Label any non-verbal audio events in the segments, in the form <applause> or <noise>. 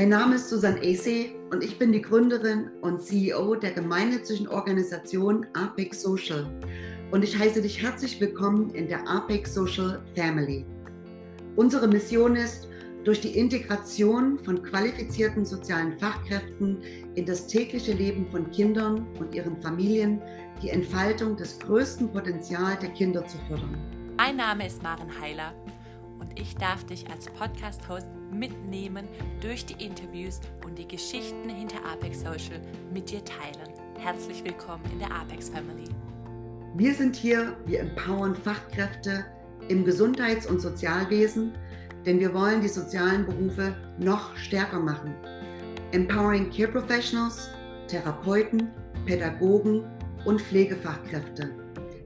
Mein Name ist Susan Acey und ich bin die Gründerin und CEO der gemeinnützigen Organisation Apex Social. Und ich heiße dich herzlich willkommen in der Apex Social Family. Unsere Mission ist, durch die Integration von qualifizierten sozialen Fachkräften in das tägliche Leben von Kindern und ihren Familien die Entfaltung des größten Potenzials der Kinder zu fördern. Mein Name ist Maren Heiler und ich darf dich als Podcast-Host mitnehmen durch die Interviews und die Geschichten hinter Apex Social mit dir teilen. Herzlich willkommen in der Apex Family. Wir sind hier, wir empowern Fachkräfte im Gesundheits- und Sozialwesen, denn wir wollen die sozialen Berufe noch stärker machen. Empowering Care Professionals, Therapeuten, Pädagogen und Pflegefachkräfte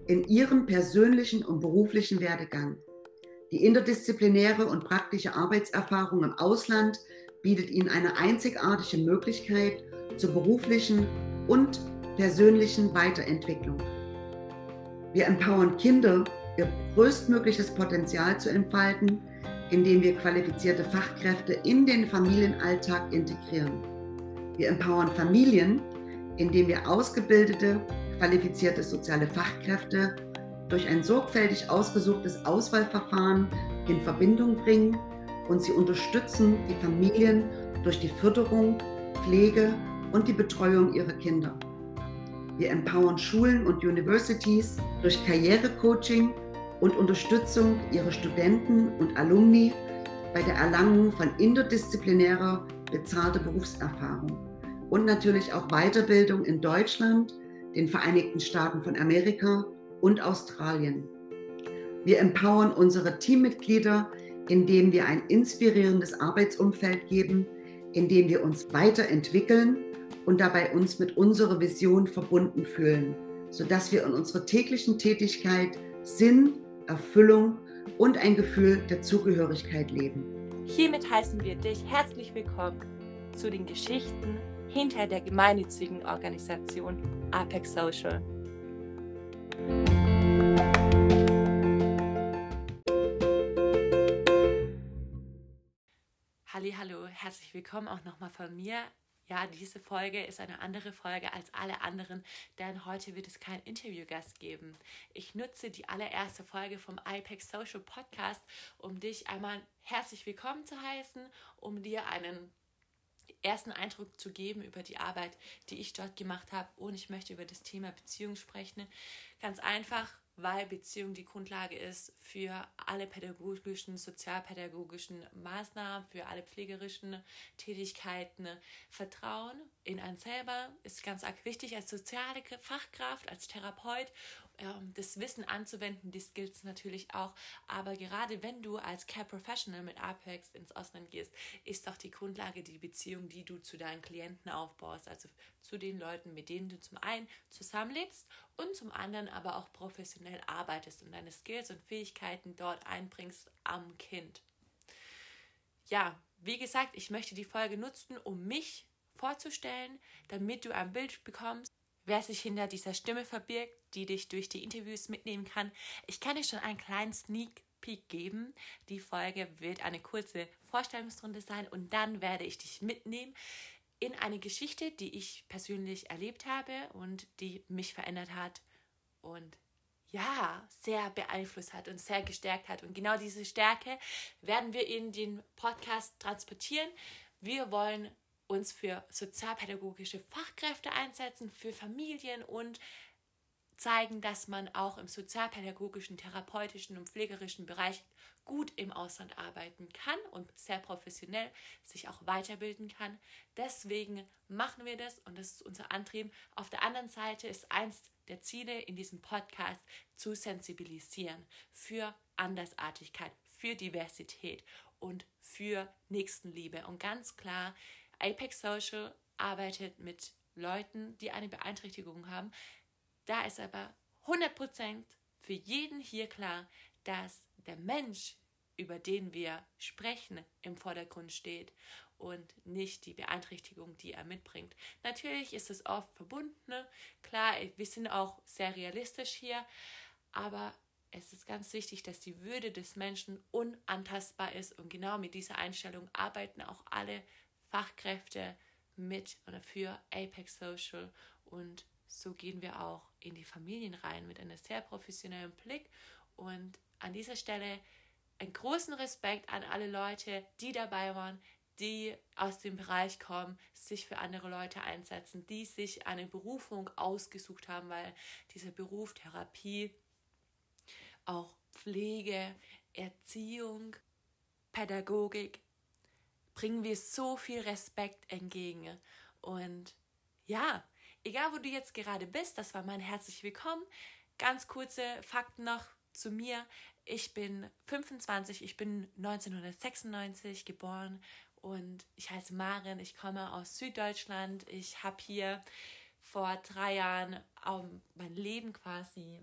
in ihrem persönlichen und beruflichen Werdegang. Die interdisziplinäre und praktische Arbeitserfahrung im Ausland bietet ihnen eine einzigartige Möglichkeit zur beruflichen und persönlichen Weiterentwicklung. Wir empowern Kinder, ihr größtmögliches Potenzial zu entfalten, indem wir qualifizierte Fachkräfte in den Familienalltag integrieren. Wir empowern Familien, indem wir ausgebildete, qualifizierte soziale Fachkräfte durch ein sorgfältig ausgesuchtes Auswahlverfahren in Verbindung bringen und sie unterstützen die Familien durch die Förderung, Pflege und die Betreuung ihrer Kinder. Wir empowern Schulen und Universities durch Karrierecoaching und Unterstützung ihrer Studenten und Alumni bei der Erlangung von interdisziplinärer bezahlter Berufserfahrung und natürlich auch Weiterbildung in Deutschland, den Vereinigten Staaten von Amerika und Australien. Wir empowern unsere Teammitglieder, indem wir ein inspirierendes Arbeitsumfeld geben, indem wir uns weiterentwickeln und dabei uns mit unserer Vision verbunden fühlen, sodass wir in unserer täglichen Tätigkeit Sinn, Erfüllung und ein Gefühl der Zugehörigkeit leben. Hiermit heißen wir dich herzlich willkommen zu den Geschichten hinter der gemeinnützigen Organisation Apex Social. Hallo, herzlich willkommen auch nochmal von mir. Ja, diese Folge ist eine andere Folge als alle anderen, denn heute wird es keinen Interviewgast geben. Ich nutze die allererste Folge vom IPEX Social Podcast, um dich einmal herzlich willkommen zu heißen, um dir einen ersten Eindruck zu geben über die Arbeit, die ich dort gemacht habe. Und ich möchte über das Thema Beziehung sprechen. Ganz einfach, weil Beziehung die Grundlage ist für alle pädagogischen, sozialpädagogischen Maßnahmen, für alle pflegerischen Tätigkeiten. Vertrauen in einen selber ist ganz arg wichtig als soziale Fachkraft, als Therapeut das Wissen anzuwenden, die Skills natürlich auch. Aber gerade wenn du als Care Professional mit Apex ins Ausland gehst, ist doch die Grundlage die Beziehung, die du zu deinen Klienten aufbaust, also zu den Leuten, mit denen du zum einen zusammenlebst und zum anderen aber auch professionell arbeitest und deine Skills und Fähigkeiten dort einbringst am Kind. Ja, wie gesagt, ich möchte die Folge nutzen, um mich vorzustellen, damit du ein Bild bekommst, wer sich hinter dieser Stimme verbirgt, die dich durch die Interviews mitnehmen kann. Ich kann dir schon einen kleinen Sneak Peek geben. Die Folge wird eine kurze Vorstellungsrunde sein und dann werde ich dich mitnehmen in eine Geschichte, die ich persönlich erlebt habe und die mich verändert hat und ja, sehr beeinflusst hat und sehr gestärkt hat. Und genau diese Stärke werden wir in den Podcast transportieren. Wir wollen uns für sozialpädagogische Fachkräfte einsetzen, für Familien und zeigen, dass man auch im sozialpädagogischen, therapeutischen und pflegerischen Bereich gut im Ausland arbeiten kann und sehr professionell sich auch weiterbilden kann. Deswegen machen wir das und das ist unser Antrieb. Auf der anderen Seite ist eins der Ziele in diesem Podcast zu sensibilisieren für Andersartigkeit, für Diversität und für Nächstenliebe. Und ganz klar, Apex Social arbeitet mit Leuten, die eine Beeinträchtigung haben. Da ist aber 100% für jeden hier klar, dass der Mensch, über den wir sprechen, im Vordergrund steht und nicht die Beeinträchtigung, die er mitbringt. Natürlich ist es oft verbunden. Ne? Klar, wir sind auch sehr realistisch hier, aber es ist ganz wichtig, dass die Würde des Menschen unantastbar ist und genau mit dieser Einstellung arbeiten auch alle Fachkräfte mit oder für Apex Social. Und so gehen wir auch in die Familien rein mit einem sehr professionellen Blick. Und an dieser Stelle einen großen Respekt an alle Leute, die dabei waren, die aus dem Bereich kommen, sich für andere Leute einsetzen, die sich eine Berufung ausgesucht haben, weil dieser Beruf Therapie, auch Pflege, Erziehung, Pädagogik, bringen wir so viel Respekt entgegen. Und ja, egal wo du jetzt gerade bist, das war mein herzlich willkommen. Ganz kurze Fakten noch zu mir. Ich bin 25, ich bin 1996 geboren und ich heiße Maren, ich komme aus Süddeutschland. Ich habe hier vor drei Jahren mein Leben quasi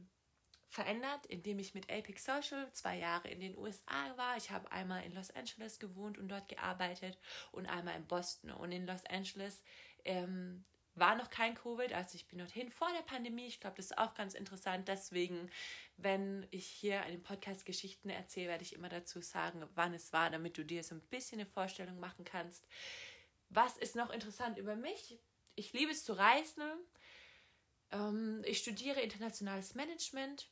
verändert, indem ich mit Apex Social zwei Jahre in den USA war. Ich habe einmal in Los Angeles gewohnt und dort gearbeitet und einmal in Boston. Und in Los Angeles ähm, war noch kein Covid, also ich bin dorthin vor der Pandemie. Ich glaube, das ist auch ganz interessant. Deswegen, wenn ich hier in dem Podcast Geschichten erzähle, werde ich immer dazu sagen, wann es war, damit du dir so ein bisschen eine Vorstellung machen kannst. Was ist noch interessant über mich? Ich liebe es zu reisen. Ähm, ich studiere internationales Management,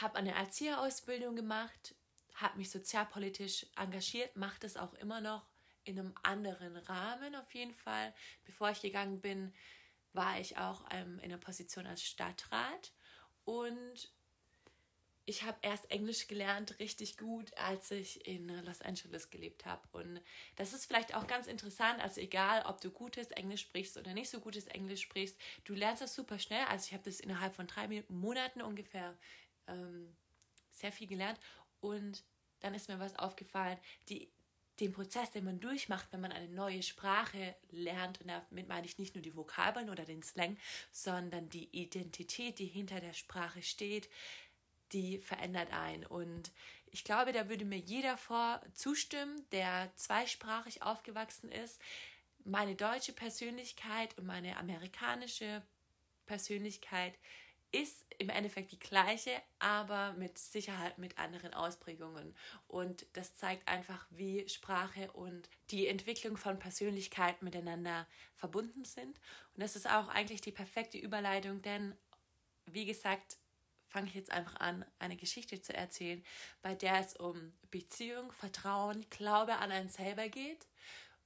habe eine Erzieherausbildung gemacht, habe mich sozialpolitisch engagiert, mache das auch immer noch in einem anderen Rahmen auf jeden Fall. Bevor ich gegangen bin, war ich auch ähm, in der Position als Stadtrat und ich habe erst Englisch gelernt, richtig gut, als ich in Los Angeles gelebt habe. Und das ist vielleicht auch ganz interessant. Also egal, ob du gutes Englisch sprichst oder nicht so gutes Englisch sprichst, du lernst das super schnell. Also ich habe das innerhalb von drei Monaten ungefähr ähm, sehr viel gelernt. Und dann ist mir was aufgefallen. Die den Prozess, den man durchmacht, wenn man eine neue Sprache lernt, und damit meine ich nicht nur die Vokabeln oder den Slang, sondern die Identität, die hinter der Sprache steht, die verändert einen. Und ich glaube, da würde mir jeder vor zustimmen, der zweisprachig aufgewachsen ist. Meine deutsche Persönlichkeit und meine amerikanische Persönlichkeit ist im Endeffekt die gleiche, aber mit Sicherheit mit anderen Ausprägungen. Und das zeigt einfach, wie Sprache und die Entwicklung von Persönlichkeit miteinander verbunden sind. Und das ist auch eigentlich die perfekte Überleitung, denn wie gesagt, fange ich jetzt einfach an, eine Geschichte zu erzählen, bei der es um Beziehung, Vertrauen, Glaube an einen selber geht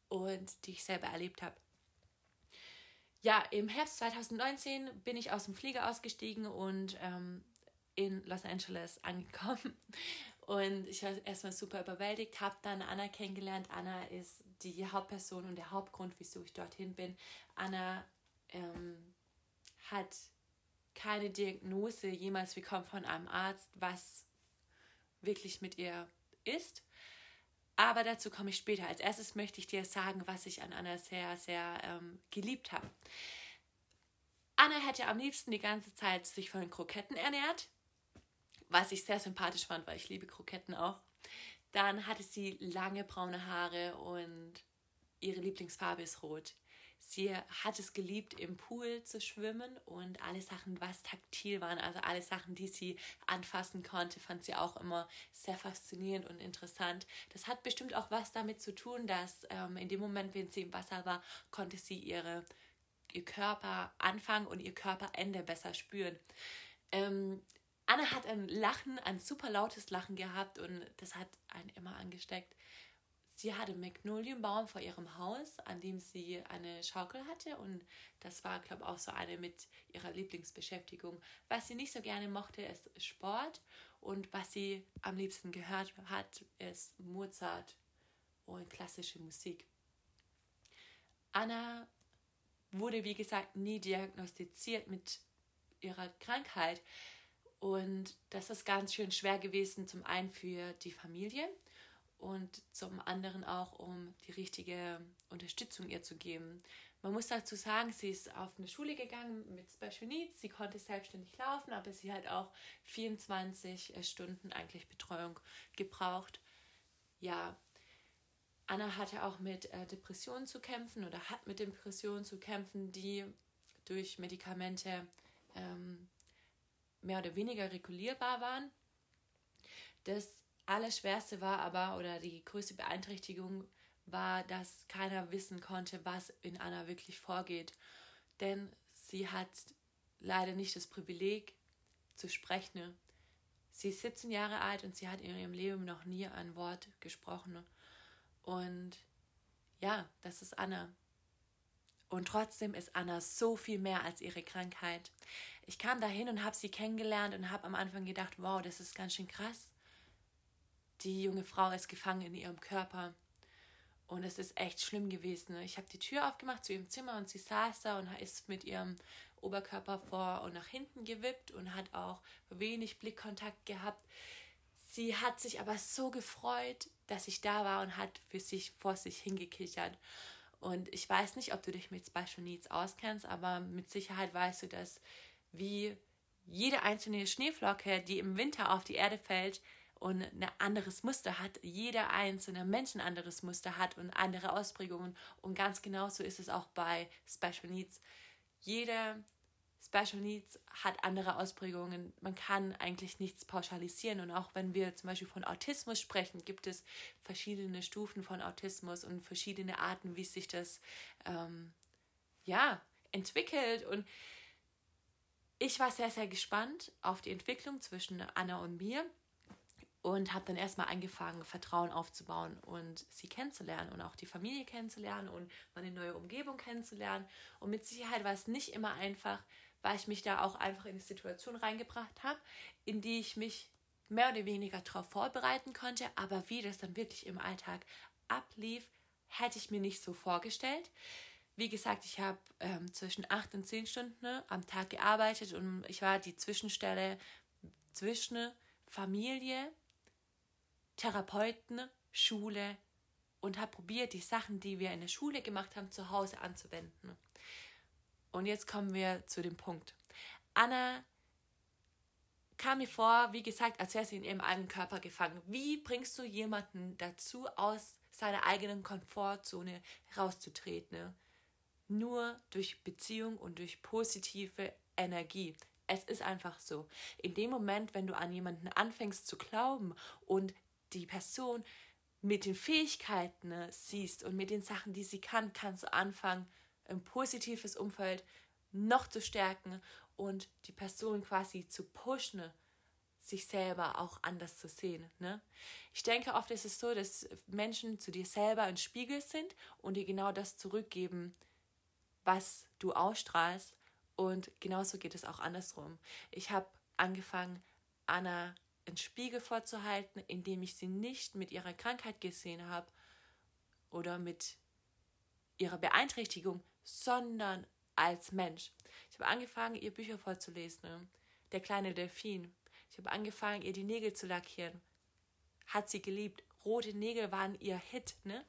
und die ich selber erlebt habe ja, im Herbst 2019 bin ich aus dem Flieger ausgestiegen und ähm, in Los Angeles angekommen. <laughs> Und ich war erstmal super überwältigt, habe dann Anna kennengelernt. Anna ist die Hauptperson und der Hauptgrund, wieso ich dorthin bin. Anna ähm, hat keine Diagnose jemals bekommen von einem Arzt, was wirklich mit ihr ist. Aber dazu komme ich später. Als erstes möchte ich dir sagen, was ich an Anna sehr, sehr ähm, geliebt habe. Anna hätte am liebsten die ganze Zeit sich von Kroketten ernährt, was ich sehr sympathisch fand, weil ich liebe Kroketten auch. Dann hatte sie lange braune Haare und ihre Lieblingsfarbe ist rot. Sie hat es geliebt, im Pool zu schwimmen und alle Sachen, was taktil waren, also alle Sachen, die sie anfassen konnte, fand sie auch immer sehr faszinierend und interessant. Das hat bestimmt auch was damit zu tun, dass ähm, in dem Moment, wenn sie im Wasser war, konnte sie ihre, ihr Körper anfangen und ihr Körperende besser spüren. Ähm, Anna hat ein Lachen, ein super lautes Lachen gehabt und das hat einen immer angesteckt. Sie hatte Magnolienbaum vor ihrem Haus, an dem sie eine Schaukel hatte und das war, glaube ich, auch so eine mit ihrer Lieblingsbeschäftigung. Was sie nicht so gerne mochte, ist Sport und was sie am liebsten gehört hat, ist Mozart und klassische Musik. Anna wurde, wie gesagt, nie diagnostiziert mit ihrer Krankheit und das ist ganz schön schwer gewesen, zum einen für die Familie und zum anderen auch, um die richtige Unterstützung ihr zu geben. Man muss dazu sagen, sie ist auf eine Schule gegangen mit Special Needs, sie konnte selbstständig laufen, aber sie hat auch 24 äh, Stunden eigentlich Betreuung gebraucht. Ja, Anna hatte auch mit äh, Depressionen zu kämpfen oder hat mit Depressionen zu kämpfen, die durch Medikamente ähm, mehr oder weniger regulierbar waren. Das Allerschwerste war aber, oder die größte Beeinträchtigung war, dass keiner wissen konnte, was in Anna wirklich vorgeht. Denn sie hat leider nicht das Privileg zu sprechen. Sie ist 17 Jahre alt und sie hat in ihrem Leben noch nie ein Wort gesprochen. Und ja, das ist Anna. Und trotzdem ist Anna so viel mehr als ihre Krankheit. Ich kam dahin und habe sie kennengelernt und habe am Anfang gedacht, wow, das ist ganz schön krass. Die junge Frau ist gefangen in ihrem Körper. Und es ist echt schlimm gewesen. Ich habe die Tür aufgemacht zu ihrem Zimmer und sie saß da und ist mit ihrem Oberkörper vor und nach hinten gewippt und hat auch wenig Blickkontakt gehabt. Sie hat sich aber so gefreut, dass ich da war und hat für sich vor sich hingekichert. Und ich weiß nicht, ob du dich mit Special Needs auskennst, aber mit Sicherheit weißt du, dass wie jede einzelne Schneeflocke, die im Winter auf die Erde fällt und ein anderes Muster hat, jeder einzelne Mensch ein anderes Muster hat und andere Ausprägungen. Und ganz genauso ist es auch bei Special Needs. Jeder Special Needs hat andere Ausprägungen. Man kann eigentlich nichts pauschalisieren. Und auch wenn wir zum Beispiel von Autismus sprechen, gibt es verschiedene Stufen von Autismus und verschiedene Arten, wie sich das ähm, ja, entwickelt. Und ich war sehr, sehr gespannt auf die Entwicklung zwischen Anna und mir und habe dann erstmal angefangen, Vertrauen aufzubauen und sie kennenzulernen und auch die Familie kennenzulernen und meine neue Umgebung kennenzulernen. Und mit Sicherheit war es nicht immer einfach, weil ich mich da auch einfach in eine Situation reingebracht habe, in die ich mich mehr oder weniger darauf vorbereiten konnte, aber wie das dann wirklich im Alltag ablief, hätte ich mir nicht so vorgestellt. Wie gesagt, ich habe ähm, zwischen acht und zehn Stunden am Tag gearbeitet und ich war die Zwischenstelle zwischen Familie, Therapeuten, Schule und habe probiert, die Sachen, die wir in der Schule gemacht haben, zu Hause anzuwenden. Und jetzt kommen wir zu dem Punkt. Anna kam mir vor, wie gesagt, als wäre sie in ihrem eigenen Körper gefangen. Wie bringst du jemanden dazu, aus seiner eigenen Komfortzone rauszutreten? Nur durch Beziehung und durch positive Energie. Es ist einfach so. In dem Moment, wenn du an jemanden anfängst zu glauben und die Person mit den Fähigkeiten siehst und mit den Sachen, die sie kann, kannst du anfangen, ein positives Umfeld noch zu stärken und die Person quasi zu pushen, sich selber auch anders zu sehen. Ne? Ich denke oft ist es so, dass Menschen zu dir selber ein Spiegel sind und dir genau das zurückgeben, was du ausstrahlst. Und genauso geht es auch andersrum. Ich habe angefangen, Anna einen Spiegel vorzuhalten, indem ich sie nicht mit ihrer Krankheit gesehen habe oder mit ihrer Beeinträchtigung, sondern als Mensch. Ich habe angefangen, ihr Bücher vorzulesen. Ne? Der kleine Delfin. Ich habe angefangen, ihr die Nägel zu lackieren. Hat sie geliebt. Rote Nägel waren ihr Hit, ne?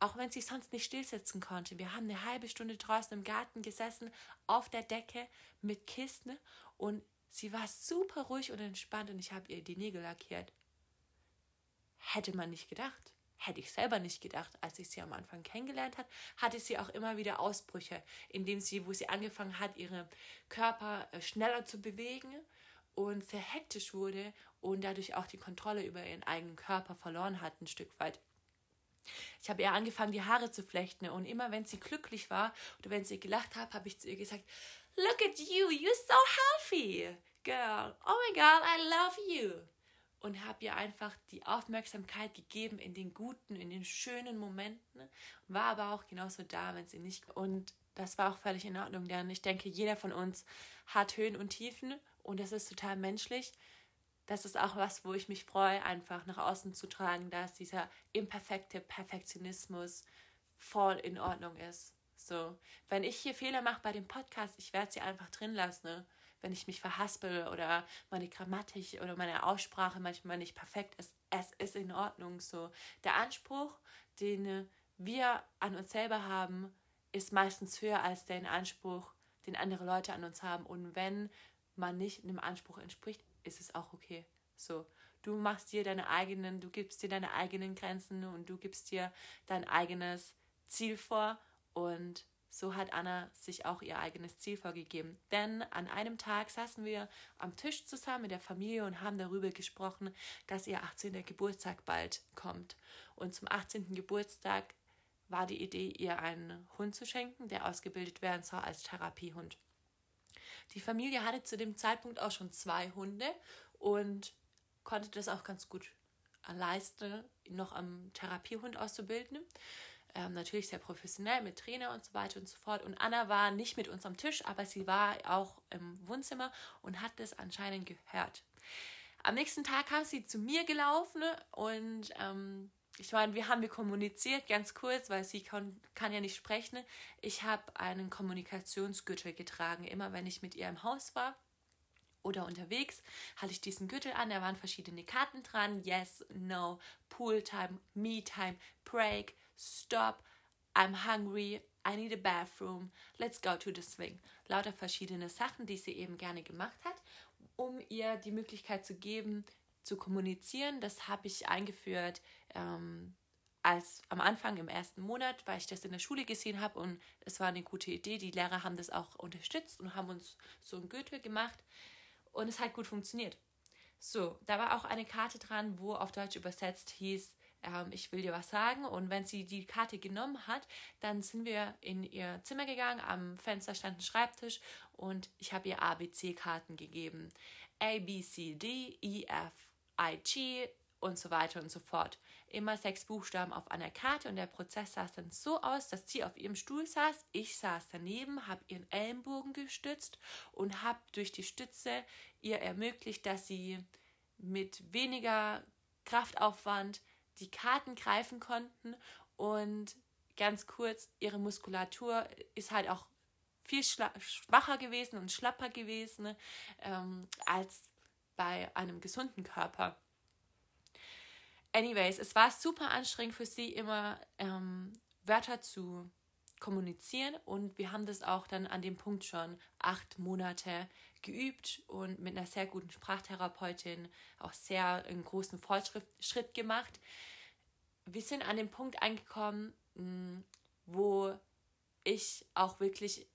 Auch wenn sie sonst nicht stillsitzen konnte. Wir haben eine halbe Stunde draußen im Garten gesessen, auf der Decke mit Kisten und sie war super ruhig und entspannt und ich habe ihr die Nägel lackiert. Hätte man nicht gedacht hätte ich selber nicht gedacht. Als ich sie am Anfang kennengelernt hat, hatte sie auch immer wieder Ausbrüche, indem sie, wo sie angefangen hat, ihren Körper äh, schneller zu bewegen und sehr hektisch wurde und dadurch auch die Kontrolle über ihren eigenen Körper verloren hat, ein Stück weit. Ich habe ihr angefangen, die Haare zu flechten und immer wenn sie glücklich war oder wenn sie gelacht hat, habe ich zu ihr gesagt, Look at you, you're so healthy, girl. Oh my God, I love you und habe ihr einfach die Aufmerksamkeit gegeben in den guten, in den schönen Momenten, war aber auch genauso da, wenn sie nicht. Und das war auch völlig in Ordnung, denn ich denke, jeder von uns hat Höhen und Tiefen und das ist total menschlich. Das ist auch was, wo ich mich freue, einfach nach außen zu tragen, dass dieser imperfekte Perfektionismus voll in Ordnung ist. So, wenn ich hier Fehler mache bei dem Podcast, ich werde sie einfach drin lassen. Ne? wenn ich mich verhaspel oder meine Grammatik oder meine Aussprache manchmal nicht perfekt ist. Es ist in Ordnung so. Der Anspruch, den wir an uns selber haben, ist meistens höher als den Anspruch, den andere Leute an uns haben. Und wenn man nicht einem Anspruch entspricht, ist es auch okay. So, du machst dir deine eigenen, du gibst dir deine eigenen Grenzen und du gibst dir dein eigenes Ziel vor und so hat Anna sich auch ihr eigenes Ziel vorgegeben. Denn an einem Tag saßen wir am Tisch zusammen mit der Familie und haben darüber gesprochen, dass ihr 18. Geburtstag bald kommt. Und zum 18. Geburtstag war die Idee, ihr einen Hund zu schenken, der ausgebildet werden soll als Therapiehund. Die Familie hatte zu dem Zeitpunkt auch schon zwei Hunde und konnte das auch ganz gut leisten, noch am Therapiehund auszubilden ähm, natürlich sehr professionell mit Trainer und so weiter und so fort. Und Anna war nicht mit uns am Tisch, aber sie war auch im Wohnzimmer und hat das anscheinend gehört. Am nächsten Tag kam sie zu mir gelaufen und ähm, ich meine, wir haben wir kommuniziert, ganz kurz, weil sie kann, kann ja nicht sprechen. Ich habe einen Kommunikationsgürtel getragen, immer wenn ich mit ihr im Haus war oder unterwegs, hatte ich diesen Gürtel an, da waren verschiedene Karten dran. Yes, no, Pool Time, Me Time, Break, Stop, I'm hungry, I need a bathroom, let's go to the swing. Lauter verschiedene Sachen, die sie eben gerne gemacht hat, um ihr die Möglichkeit zu geben, zu kommunizieren. Das habe ich eingeführt ähm, als am Anfang im ersten Monat, weil ich das in der Schule gesehen habe und es war eine gute Idee. Die Lehrer haben das auch unterstützt und haben uns so ein Gürtel gemacht und es hat gut funktioniert. So, da war auch eine Karte dran, wo auf Deutsch übersetzt hieß, ähm, ich will dir was sagen. Und wenn sie die Karte genommen hat, dann sind wir in ihr Zimmer gegangen. Am Fenster stand ein Schreibtisch und ich habe ihr ABC-Karten gegeben. A, B, C, D, E, F, I, G und so weiter und so fort. Immer sechs Buchstaben auf einer Karte und der Prozess sah dann so aus, dass sie auf ihrem Stuhl saß, ich saß daneben, habe ihren Ellenbogen gestützt und habe durch die Stütze ihr ermöglicht, dass sie mit weniger Kraftaufwand die Karten greifen konnten und ganz kurz, ihre Muskulatur ist halt auch viel schwacher gewesen und schlapper gewesen ähm, als bei einem gesunden Körper. Anyways, es war super anstrengend für sie, immer ähm, Wörter zu kommunizieren und wir haben das auch dann an dem Punkt schon acht Monate geübt und mit einer sehr guten Sprachtherapeutin auch sehr einen großen Fortschritt gemacht. Wir sind an dem Punkt angekommen, mm, wo ich auch wirklich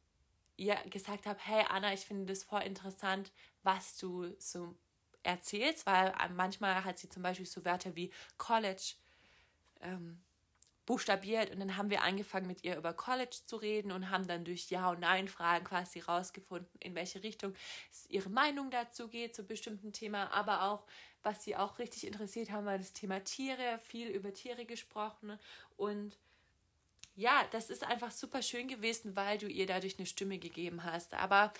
ihr gesagt habe, hey Anna, ich finde das voll interessant, was du so erzählst, weil manchmal hat sie zum Beispiel so Wörter wie College ähm, buchstabiert und dann haben wir angefangen mit ihr über College zu reden und haben dann durch Ja und Nein Fragen quasi rausgefunden, in welche Richtung ihre Meinung dazu geht zu bestimmten Thema, aber auch was sie auch richtig interessiert haben, war das Thema Tiere, viel über Tiere gesprochen und ja, das ist einfach super schön gewesen, weil du ihr dadurch eine Stimme gegeben hast. Aber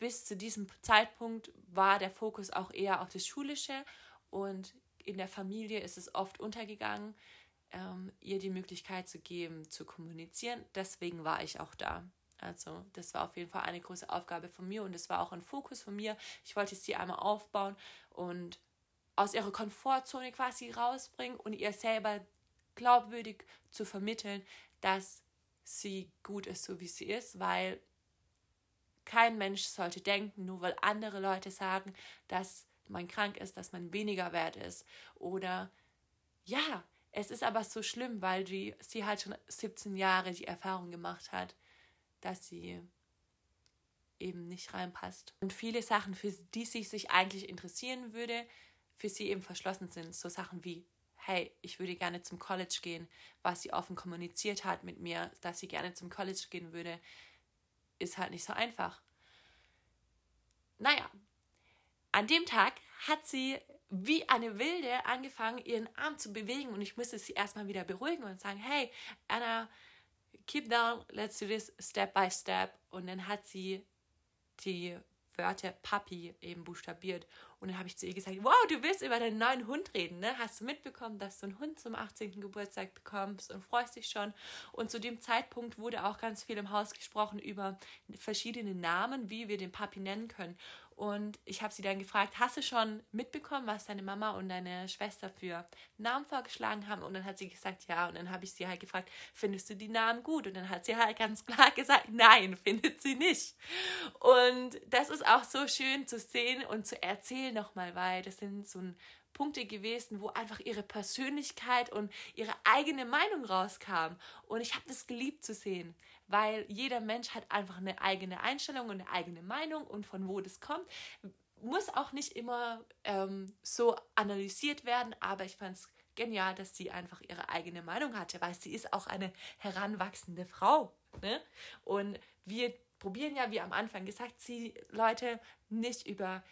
bis zu diesem Zeitpunkt war der Fokus auch eher auf das Schulische und in der Familie ist es oft untergegangen ähm, ihr die Möglichkeit zu geben, zu kommunizieren. Deswegen war ich auch da. Also das war auf jeden Fall eine große Aufgabe von mir und es war auch ein Fokus von mir. Ich wollte sie einmal aufbauen und aus ihrer Komfortzone quasi rausbringen und ihr selber glaubwürdig zu vermitteln, dass sie gut ist, so wie sie ist, weil kein Mensch sollte denken, nur weil andere Leute sagen, dass man krank ist, dass man weniger wert ist. Oder ja, es ist aber so schlimm, weil die, sie halt schon 17 Jahre die Erfahrung gemacht hat, dass sie eben nicht reinpasst. Und viele Sachen, für die sie sich eigentlich interessieren würde, für sie eben verschlossen sind. So Sachen wie, hey, ich würde gerne zum College gehen, was sie offen kommuniziert hat mit mir, dass sie gerne zum College gehen würde, ist halt nicht so einfach. Naja, an dem Tag hat sie wie eine Wilde angefangen, ihren Arm zu bewegen und ich musste sie erstmal wieder beruhigen und sagen, hey, Anna, keep down, let's do this step by step. Und dann hat sie die Wörter Papi eben buchstabiert. Und dann habe ich zu ihr gesagt, wow, du willst über deinen neuen Hund reden, ne? Hast du mitbekommen, dass du einen Hund zum 18. Geburtstag bekommst und freust dich schon? Und zu dem Zeitpunkt wurde auch ganz viel im Haus gesprochen über verschiedene Namen, wie wir den Papi nennen können. Und ich habe sie dann gefragt, hast du schon mitbekommen, was deine Mama und deine Schwester für Namen vorgeschlagen haben? Und dann hat sie gesagt, ja. Und dann habe ich sie halt gefragt, findest du die Namen gut? Und dann hat sie halt ganz klar <laughs> gesagt, nein, findet sie nicht. Und das ist auch so schön zu sehen und zu erzählen nochmal, weil das sind so ein Punkte gewesen, wo einfach ihre Persönlichkeit und ihre eigene Meinung rauskam. Und ich habe das geliebt zu sehen, weil jeder Mensch hat einfach eine eigene Einstellung und eine eigene Meinung und von wo das kommt. Muss auch nicht immer ähm, so analysiert werden, aber ich fand es genial, dass sie einfach ihre eigene Meinung hatte, weil sie ist auch eine heranwachsende Frau. Ne? Und wir probieren ja, wie am Anfang gesagt, sie Leute nicht über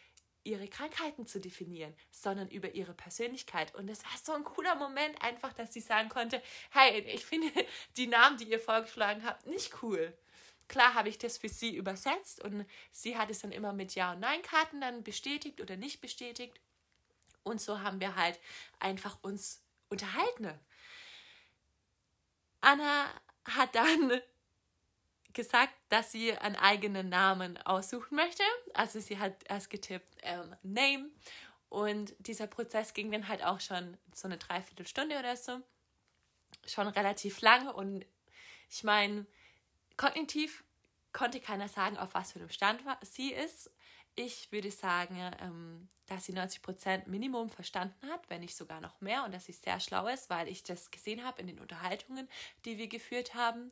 ihre Krankheiten zu definieren, sondern über ihre Persönlichkeit. Und es war so ein cooler Moment, einfach, dass sie sagen konnte, hey, ich finde <laughs> die Namen, die ihr vorgeschlagen habt, nicht cool. Klar habe ich das für sie übersetzt und sie hat es dann immer mit Ja- und Nein-Karten dann bestätigt oder nicht bestätigt. Und so haben wir halt einfach uns unterhalten. Anna hat dann gesagt, dass sie einen eigenen Namen aussuchen möchte. Also sie hat erst getippt ähm, Name und dieser Prozess ging dann halt auch schon so eine Dreiviertelstunde oder so. Schon relativ lang und ich meine, kognitiv konnte keiner sagen, auf was für einem Stand sie ist. Ich würde sagen, ähm, dass sie 90 Prozent Minimum verstanden hat, wenn nicht sogar noch mehr und dass sie sehr schlau ist, weil ich das gesehen habe in den Unterhaltungen, die wir geführt haben.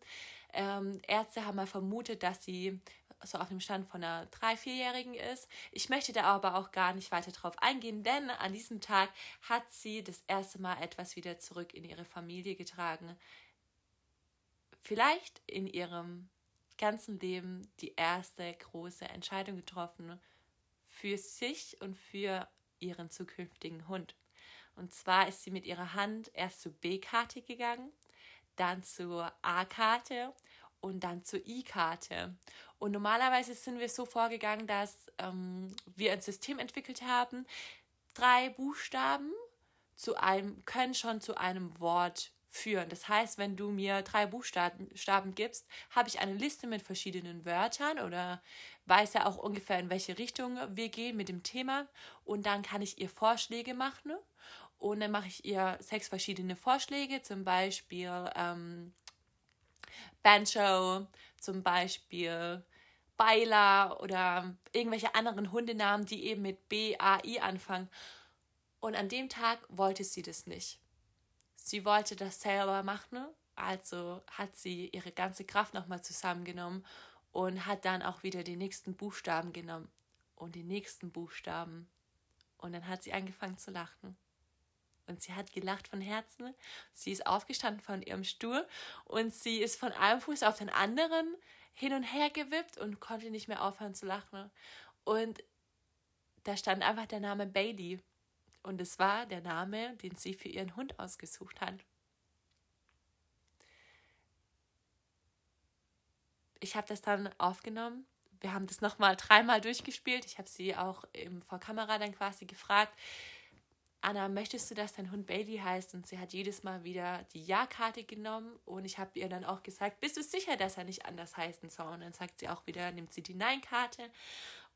Ähm, Ärzte haben mal vermutet, dass sie so auf dem Stand von einer drei-, vierjährigen ist. Ich möchte da aber auch gar nicht weiter drauf eingehen, denn an diesem Tag hat sie das erste Mal etwas wieder zurück in ihre Familie getragen. Vielleicht in ihrem ganzen Leben die erste große Entscheidung getroffen für sich und für ihren zukünftigen Hund. Und zwar ist sie mit ihrer Hand erst zur B-Karte gegangen, dann zur A-Karte und dann zur I-Karte. Und normalerweise sind wir so vorgegangen, dass ähm, wir ein System entwickelt haben. Drei Buchstaben zu einem, können schon zu einem Wort führen. Das heißt, wenn du mir drei Buchstaben gibst, habe ich eine Liste mit verschiedenen Wörtern oder weiß ja auch ungefähr, in welche Richtung wir gehen mit dem Thema. Und dann kann ich ihr Vorschläge machen. Und dann mache ich ihr sechs verschiedene Vorschläge, zum Beispiel ähm, Banjo, zum Beispiel Baila oder irgendwelche anderen Hundenamen, die eben mit B, A, I anfangen. Und an dem Tag wollte sie das nicht. Sie wollte das selber machen, also hat sie ihre ganze Kraft nochmal zusammengenommen und hat dann auch wieder die nächsten Buchstaben genommen und die nächsten Buchstaben. Und dann hat sie angefangen zu lachen. Und sie hat gelacht von Herzen. Sie ist aufgestanden von ihrem Stuhl und sie ist von einem Fuß auf den anderen hin und her gewippt und konnte nicht mehr aufhören zu lachen. Und da stand einfach der Name Bailey. Und es war der Name, den sie für ihren Hund ausgesucht hat. ich habe das dann aufgenommen. Wir haben das nochmal dreimal durchgespielt. Ich habe sie auch im, vor Kamera dann quasi gefragt, Anna, möchtest du, dass dein Hund Bailey heißt? Und sie hat jedes Mal wieder die Ja-Karte genommen und ich habe ihr dann auch gesagt, bist du sicher, dass er nicht anders heißen soll? Und dann sagt sie auch wieder, nimmt sie die Nein-Karte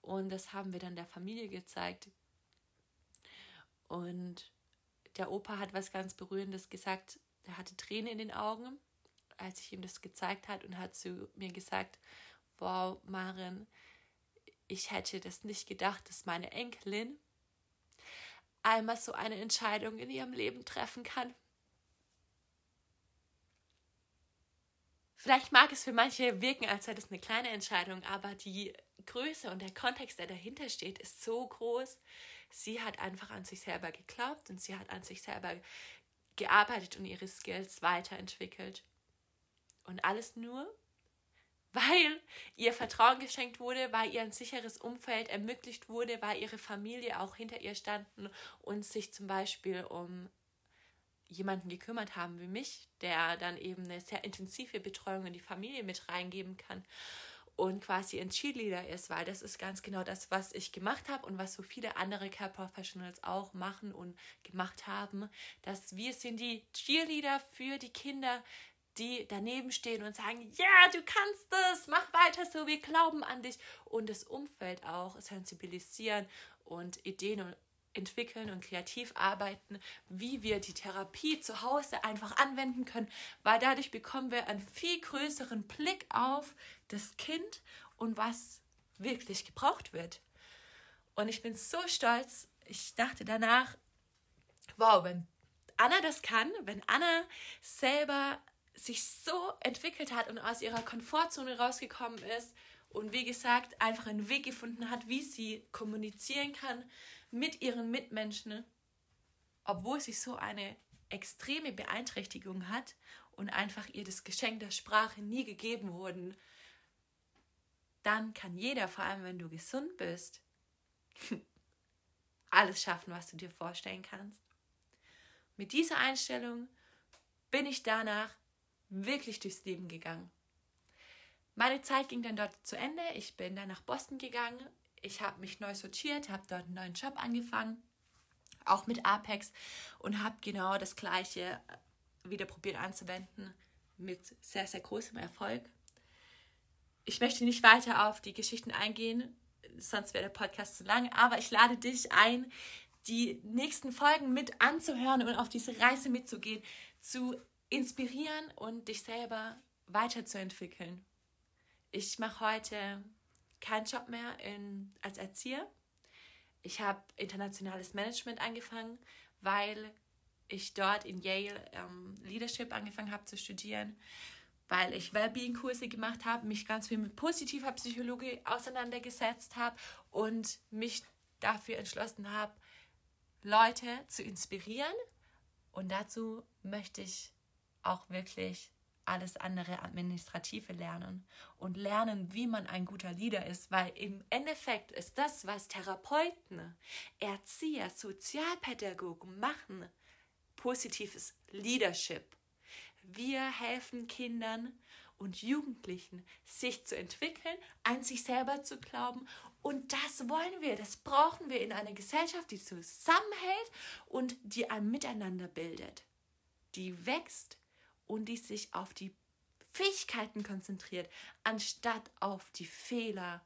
und das haben wir dann der Familie gezeigt. Und der Opa hat was ganz Berührendes gesagt, der hatte Tränen in den Augen als ich ihm das gezeigt hat und hat zu mir gesagt, wow, Maren, ich hätte das nicht gedacht, dass meine Enkelin einmal so eine Entscheidung in ihrem Leben treffen kann. Vielleicht mag es für manche wirken, als sei das eine kleine Entscheidung, aber die Größe und der Kontext, der dahinter steht, ist so groß. Sie hat einfach an sich selber geglaubt und sie hat an sich selber gearbeitet und ihre Skills weiterentwickelt. Und alles nur, weil ihr Vertrauen geschenkt wurde, weil ihr ein sicheres Umfeld ermöglicht wurde, weil ihre Familie auch hinter ihr standen und sich zum Beispiel um jemanden gekümmert haben wie mich, der dann eben eine sehr intensive Betreuung in die Familie mit reingeben kann und quasi ein Cheerleader ist, weil das ist ganz genau das, was ich gemacht habe und was so viele andere Care Professionals auch machen und gemacht haben, dass wir sind die Cheerleader für die Kinder, die daneben stehen und sagen, ja, yeah, du kannst das, mach weiter so, wir glauben an dich. Und das Umfeld auch sensibilisieren und Ideen entwickeln und kreativ arbeiten, wie wir die Therapie zu Hause einfach anwenden können, weil dadurch bekommen wir einen viel größeren Blick auf das Kind und was wirklich gebraucht wird. Und ich bin so stolz. Ich dachte danach, wow, wenn Anna das kann, wenn Anna selber sich so entwickelt hat und aus ihrer Komfortzone rausgekommen ist und wie gesagt einfach einen Weg gefunden hat, wie sie kommunizieren kann mit ihren Mitmenschen, obwohl sie so eine extreme Beeinträchtigung hat und einfach ihr das Geschenk der Sprache nie gegeben wurden, dann kann jeder, vor allem wenn du gesund bist, <laughs> alles schaffen, was du dir vorstellen kannst. Mit dieser Einstellung bin ich danach wirklich durchs Leben gegangen. Meine Zeit ging dann dort zu Ende. Ich bin dann nach Boston gegangen. Ich habe mich neu sortiert, habe dort einen neuen Job angefangen, auch mit Apex und habe genau das Gleiche wieder probiert anzuwenden mit sehr, sehr großem Erfolg. Ich möchte nicht weiter auf die Geschichten eingehen, sonst wäre der Podcast zu lang, aber ich lade dich ein, die nächsten Folgen mit anzuhören und auf diese Reise mitzugehen, zu inspirieren und dich selber weiterzuentwickeln. Ich mache heute keinen Job mehr in, als Erzieher. Ich habe internationales Management angefangen, weil ich dort in Yale ähm, Leadership angefangen habe zu studieren, weil ich Wellbeing-Kurse gemacht habe, mich ganz viel mit positiver Psychologie auseinandergesetzt habe und mich dafür entschlossen habe, Leute zu inspirieren. Und dazu möchte ich auch wirklich alles andere Administrative lernen und lernen, wie man ein guter Leader ist, weil im Endeffekt ist das, was Therapeuten, Erzieher, Sozialpädagogen machen, positives Leadership. Wir helfen Kindern und Jugendlichen, sich zu entwickeln, an sich selber zu glauben. Und das wollen wir, das brauchen wir in einer Gesellschaft, die zusammenhält und die ein Miteinander bildet, die wächst und die sich auf die Fähigkeiten konzentriert, anstatt auf die Fehler.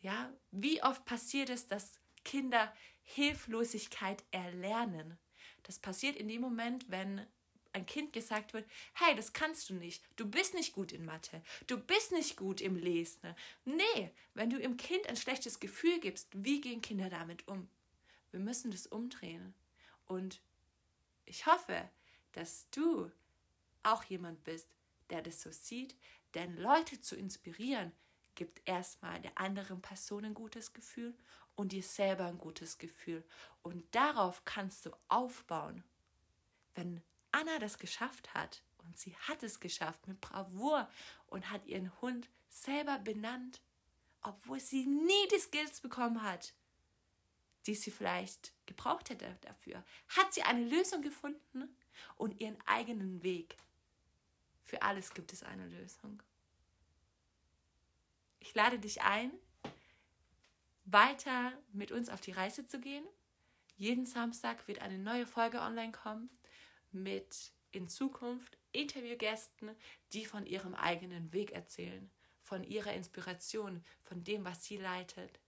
Ja, wie oft passiert es, dass Kinder Hilflosigkeit erlernen? Das passiert in dem Moment, wenn ein Kind gesagt wird, hey, das kannst du nicht, du bist nicht gut in Mathe, du bist nicht gut im Lesen. Nee, wenn du im Kind ein schlechtes Gefühl gibst, wie gehen Kinder damit um? Wir müssen das umdrehen. Und ich hoffe, dass du auch jemand bist, der das so sieht, denn Leute zu inspirieren, gibt erstmal der anderen Person ein gutes Gefühl und dir selber ein gutes Gefühl. Und darauf kannst du aufbauen. Wenn Anna das geschafft hat, und sie hat es geschafft mit Bravour und hat ihren Hund selber benannt, obwohl sie nie die Skills bekommen hat, die sie vielleicht gebraucht hätte dafür, hat sie eine Lösung gefunden und ihren eigenen Weg. Für alles gibt es eine Lösung. Ich lade dich ein, weiter mit uns auf die Reise zu gehen. Jeden Samstag wird eine neue Folge online kommen mit in Zukunft Interviewgästen, die von ihrem eigenen Weg erzählen, von ihrer Inspiration, von dem, was sie leitet.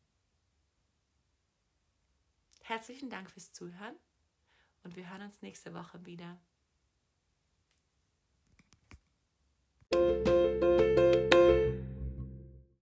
Herzlichen Dank fürs Zuhören und wir hören uns nächste Woche wieder. Thank you